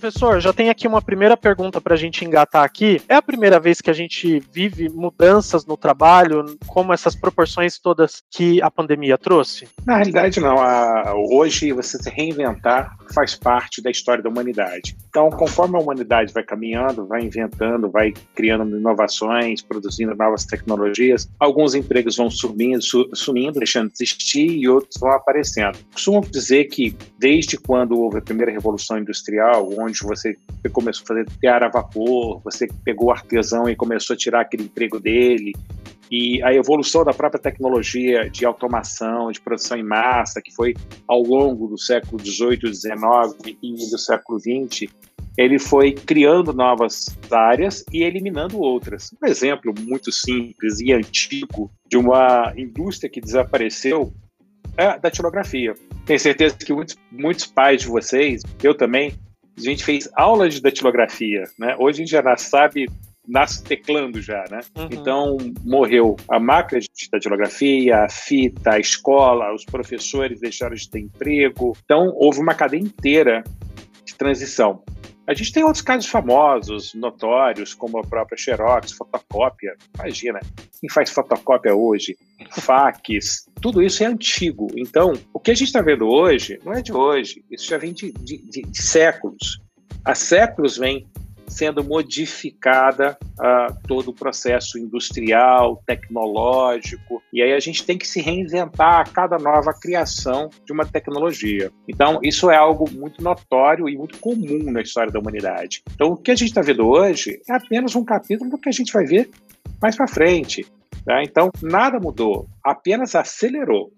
Professor, já tem aqui uma primeira pergunta para a gente engatar aqui. É a primeira vez que a gente vive mudanças no trabalho, como essas proporções todas que a pandemia trouxe? Na realidade, não. hoje, você se reinventar faz parte da história da humanidade. Então, conforme a humanidade vai caminhando, vai inventando, vai criando inovações, produzindo novas tecnologias, alguns empregos vão sumindo, sumindo deixando de existir e outros vão aparecendo. Costumo dizer que desde quando houve a primeira revolução industrial, onde você começou a fazer tear a vapor, você pegou o artesão e começou a tirar aquele emprego dele, e a evolução da própria tecnologia de automação, de produção em massa, que foi ao longo do século XVIII, XIX e do século XX, ele foi criando novas áreas e eliminando outras. Um exemplo muito simples e antigo de uma indústria que desapareceu é a datilografia. Tenho certeza que muitos, muitos pais de vocês, eu também, a gente fez aula de datilografia, né? Hoje a gente já sabe nasce teclando já, né? Uhum. Então morreu a máquina de datilografia, a fita, a escola, os professores deixaram de ter emprego. Então houve uma cadeia inteira de transição. A gente tem outros casos famosos, notórios, como a própria Xerox, fotocópia. Imagina, quem faz fotocópia hoje? Fax, tudo isso é antigo. Então, o que a gente está vendo hoje não é de hoje, isso já vem de, de, de, de séculos. Há séculos vem sendo modificada uh, todo o processo industrial, tecnológico, e aí a gente tem que se reinventar a cada nova criação de uma tecnologia. Então, isso é algo muito notório e muito comum na história da humanidade. Então, o que a gente está vendo hoje é apenas um capítulo do que a gente vai ver mais para frente. Tá? Então, nada mudou, apenas acelerou.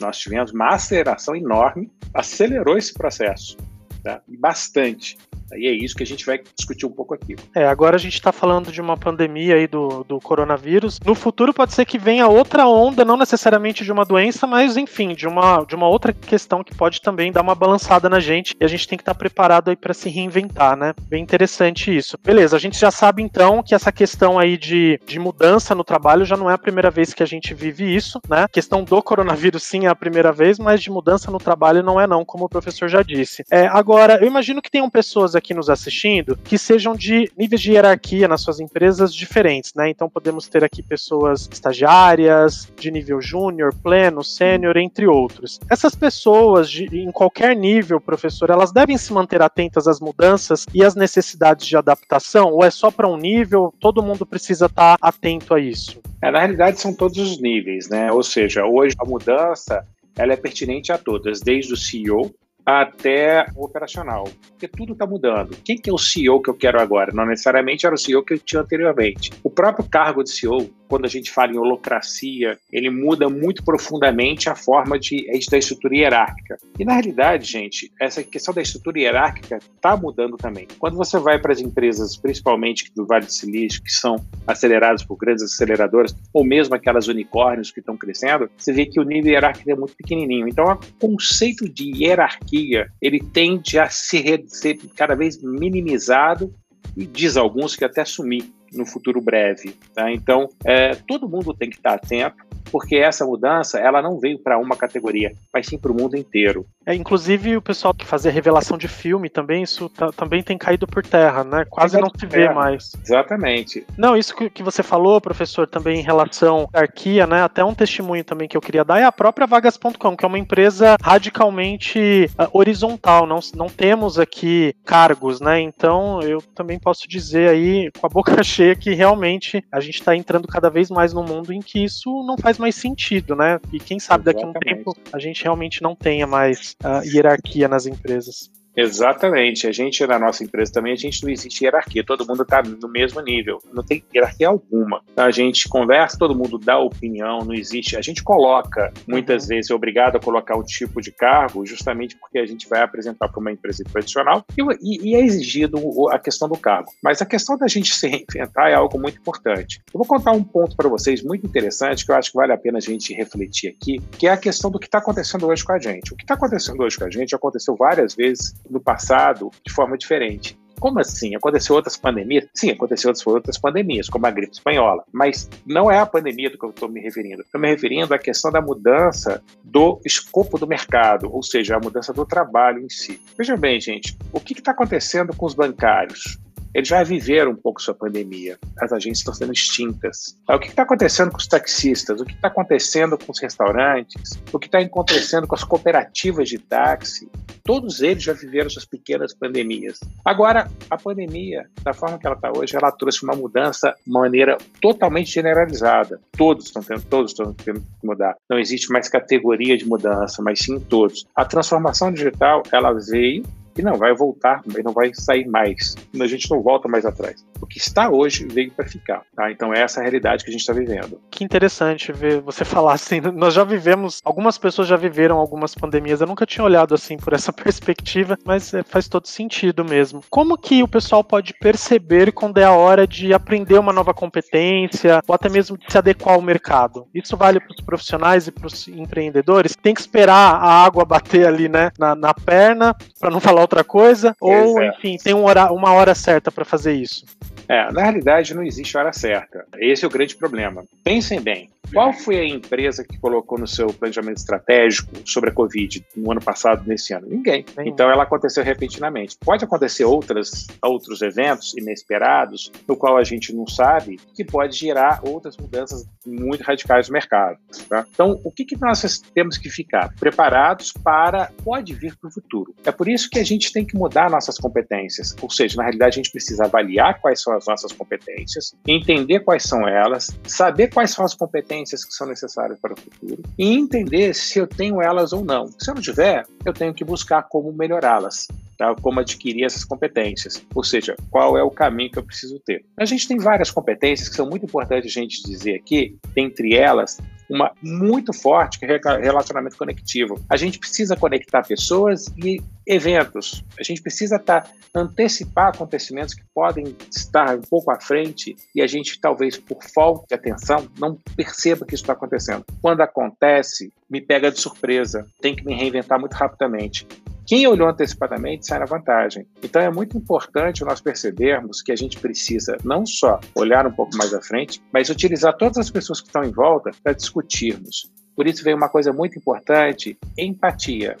Nós tivemos uma aceleração enorme, acelerou esse processo, tá? bastante. E é isso que a gente vai discutir um pouco aqui. É, agora a gente está falando de uma pandemia aí do, do coronavírus. No futuro pode ser que venha outra onda, não necessariamente de uma doença, mas enfim, de uma, de uma outra questão que pode também dar uma balançada na gente. E a gente tem que estar tá preparado aí para se reinventar, né? Bem interessante isso. Beleza, a gente já sabe então que essa questão aí de, de mudança no trabalho já não é a primeira vez que a gente vive isso, né? A questão do coronavírus sim é a primeira vez, mas de mudança no trabalho não é não, como o professor já disse. É, agora, eu imagino que tenham pessoas aqui nos assistindo que sejam de níveis de hierarquia nas suas empresas diferentes, né? Então podemos ter aqui pessoas estagiárias, de nível júnior, pleno, sênior, entre outros. Essas pessoas, de, em qualquer nível, professor, elas devem se manter atentas às mudanças e às necessidades de adaptação? Ou é só para um nível? Todo mundo precisa estar tá atento a isso? É, na realidade, são todos os níveis, né? Ou seja, hoje a mudança ela é pertinente a todas, desde o CEO, até o operacional. Porque tudo está mudando. Quem que é o CEO que eu quero agora? Não necessariamente era o CEO que eu tinha anteriormente. O próprio cargo de CEO quando a gente fala em holocracia, ele muda muito profundamente a forma de, da estrutura hierárquica. E na realidade, gente, essa questão da estrutura hierárquica está mudando também. Quando você vai para as empresas, principalmente do Vale do Silício, que são aceleradas por grandes aceleradoras, ou mesmo aquelas unicórnios que estão crescendo, você vê que o nível hierárquico é muito pequenininho. Então, o conceito de hierarquia, ele tende a ser, ser cada vez minimizado e diz alguns que até sumir no futuro breve. Tá? Então, é, todo mundo tem que estar atento porque essa mudança ela não veio para uma categoria, mas sim para o mundo inteiro. É, inclusive o pessoal que fazia revelação de filme também, isso também tem caído por terra, né? Quase não se vê mais. Exatamente. Não, isso que, que você falou, professor, também em relação à hierarquia, né? Até um testemunho também que eu queria dar é a própria Vagas.com, que é uma empresa radicalmente uh, horizontal. Não, não temos aqui cargos, né? Então eu também posso dizer aí com a boca cheia que realmente a gente está entrando cada vez mais num mundo em que isso não faz mais sentido, né? E quem sabe daqui a um tempo a gente realmente não tenha mais uh, hierarquia nas empresas. Exatamente. A gente, na nossa empresa também, a gente não existe hierarquia. Todo mundo está no mesmo nível. Não tem hierarquia alguma. A gente conversa, todo mundo dá opinião, não existe. A gente coloca, muitas uhum. vezes, é obrigado a colocar um tipo de cargo, justamente porque a gente vai apresentar para uma empresa tradicional e, e, é exigido a questão do cargo. Mas a questão da gente se reinventar é algo muito importante. Eu vou contar um ponto para vocês muito interessante que eu acho que vale a pena a gente refletir aqui, que é a questão do que está acontecendo hoje com a gente. O que está acontecendo hoje com a gente aconteceu várias vezes no passado de forma diferente. Como assim? Aconteceu outras pandemias? Sim, aconteceu outras pandemias, como a gripe espanhola. Mas não é a pandemia do que eu estou me referindo. Estou me referindo à questão da mudança do escopo do mercado, ou seja, a mudança do trabalho em si. Veja bem, gente, o que está acontecendo com os bancários? Eles já viveram um pouco sua pandemia. As agências estão sendo extintas. O que está acontecendo com os taxistas? O que está acontecendo com os restaurantes? O que está acontecendo com as cooperativas de táxi? Todos eles já viveram suas pequenas pandemias. Agora, a pandemia, da forma que ela está hoje, ela trouxe uma mudança de maneira totalmente generalizada. Todos estão tendo, todos estão tendo que mudar. Não existe mais categoria de mudança, mas sim todos. A transformação digital, ela veio e não vai voltar, não vai sair mais. A gente não volta mais atrás. O que está hoje veio para ficar. Tá? Então é essa a realidade que a gente está vivendo. Que interessante ver você falar assim. Nós já vivemos, algumas pessoas já viveram algumas pandemias. Eu nunca tinha olhado assim por essa perspectiva, mas é, faz todo sentido mesmo. Como que o pessoal pode perceber quando é a hora de aprender uma nova competência ou até mesmo de se adequar ao mercado? Isso vale para os profissionais e para os empreendedores? Tem que esperar a água bater ali, né, na, na perna, para não falar outra coisa? Ou, enfim, tem um hora, uma hora certa para fazer isso? É, na realidade não existe hora certa. Esse é o grande problema. Pensem bem, qual foi a empresa que colocou no seu planejamento estratégico sobre a Covid no ano passado, nesse ano? Ninguém. Então ela aconteceu repentinamente. Pode acontecer outras, outros eventos inesperados, no qual a gente não sabe, que pode gerar outras mudanças muito radicais no mercado. Tá? Então, o que, que nós temos que ficar? Preparados para pode vir para o futuro. É por isso que a gente tem que mudar nossas competências. Ou seja, na realidade, a gente precisa avaliar quais são as nossas competências, entender quais são elas, saber quais são as competências competências que são necessárias para o futuro e entender se eu tenho elas ou não. Se eu não tiver, eu tenho que buscar como melhorá-las. Tá? como adquirir essas competências, ou seja, qual é o caminho que eu preciso ter. A gente tem várias competências que são muito importantes a gente dizer aqui, dentre elas, uma muito forte que é relacionamento conectivo. A gente precisa conectar pessoas e eventos. A gente precisa tá, antecipar acontecimentos que podem estar um pouco à frente e a gente, talvez por falta de atenção, não perceba que isso está acontecendo. Quando acontece, me pega de surpresa. Tem que me reinventar muito rapidamente. Quem olhou antecipadamente sai na vantagem. Então é muito importante nós percebermos que a gente precisa não só olhar um pouco mais à frente, mas utilizar todas as pessoas que estão em volta para discutirmos. Por isso veio uma coisa muito importante: empatia.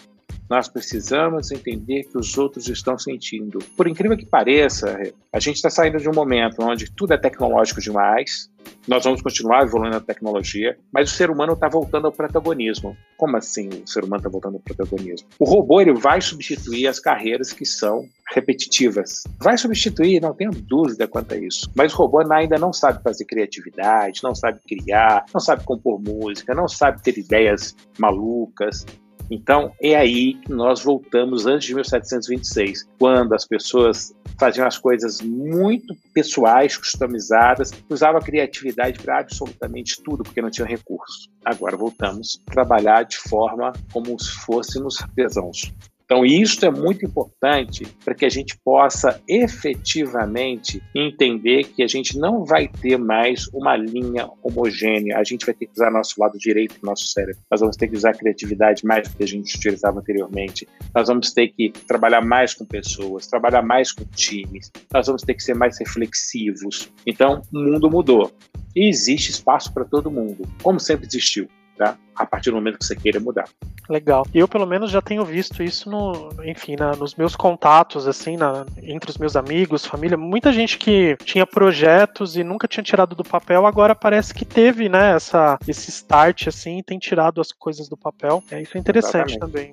Nós precisamos entender que os outros estão sentindo. Por incrível que pareça, a gente está saindo de um momento onde tudo é tecnológico demais, nós vamos continuar evoluindo a tecnologia, mas o ser humano está voltando ao protagonismo. Como assim o ser humano está voltando ao protagonismo? O robô ele vai substituir as carreiras que são repetitivas. Vai substituir, não tenho dúvida quanto a isso. Mas o robô ainda não sabe fazer criatividade, não sabe criar, não sabe compor música, não sabe ter ideias malucas. Então, é aí que nós voltamos antes de 1726, quando as pessoas faziam as coisas muito pessoais, customizadas, usavam a criatividade para absolutamente tudo, porque não tinham recurso. Agora voltamos a trabalhar de forma como se fôssemos artesãos. Então, isso é muito importante para que a gente possa efetivamente entender que a gente não vai ter mais uma linha homogênea, a gente vai ter que usar nosso lado direito do nosso cérebro, nós vamos ter que usar a criatividade mais do que a gente utilizava anteriormente, nós vamos ter que trabalhar mais com pessoas, trabalhar mais com times, nós vamos ter que ser mais reflexivos. Então, o mundo mudou. E existe espaço para todo mundo, como sempre existiu tá? a partir do momento que você queira mudar. Legal. Eu, pelo menos, já tenho visto isso no, enfim, na, nos meus contatos, assim, na, entre os meus amigos, família. Muita gente que tinha projetos e nunca tinha tirado do papel, agora parece que teve, né, essa, esse start, assim, e tem tirado as coisas do papel. É, isso é interessante Exatamente. também.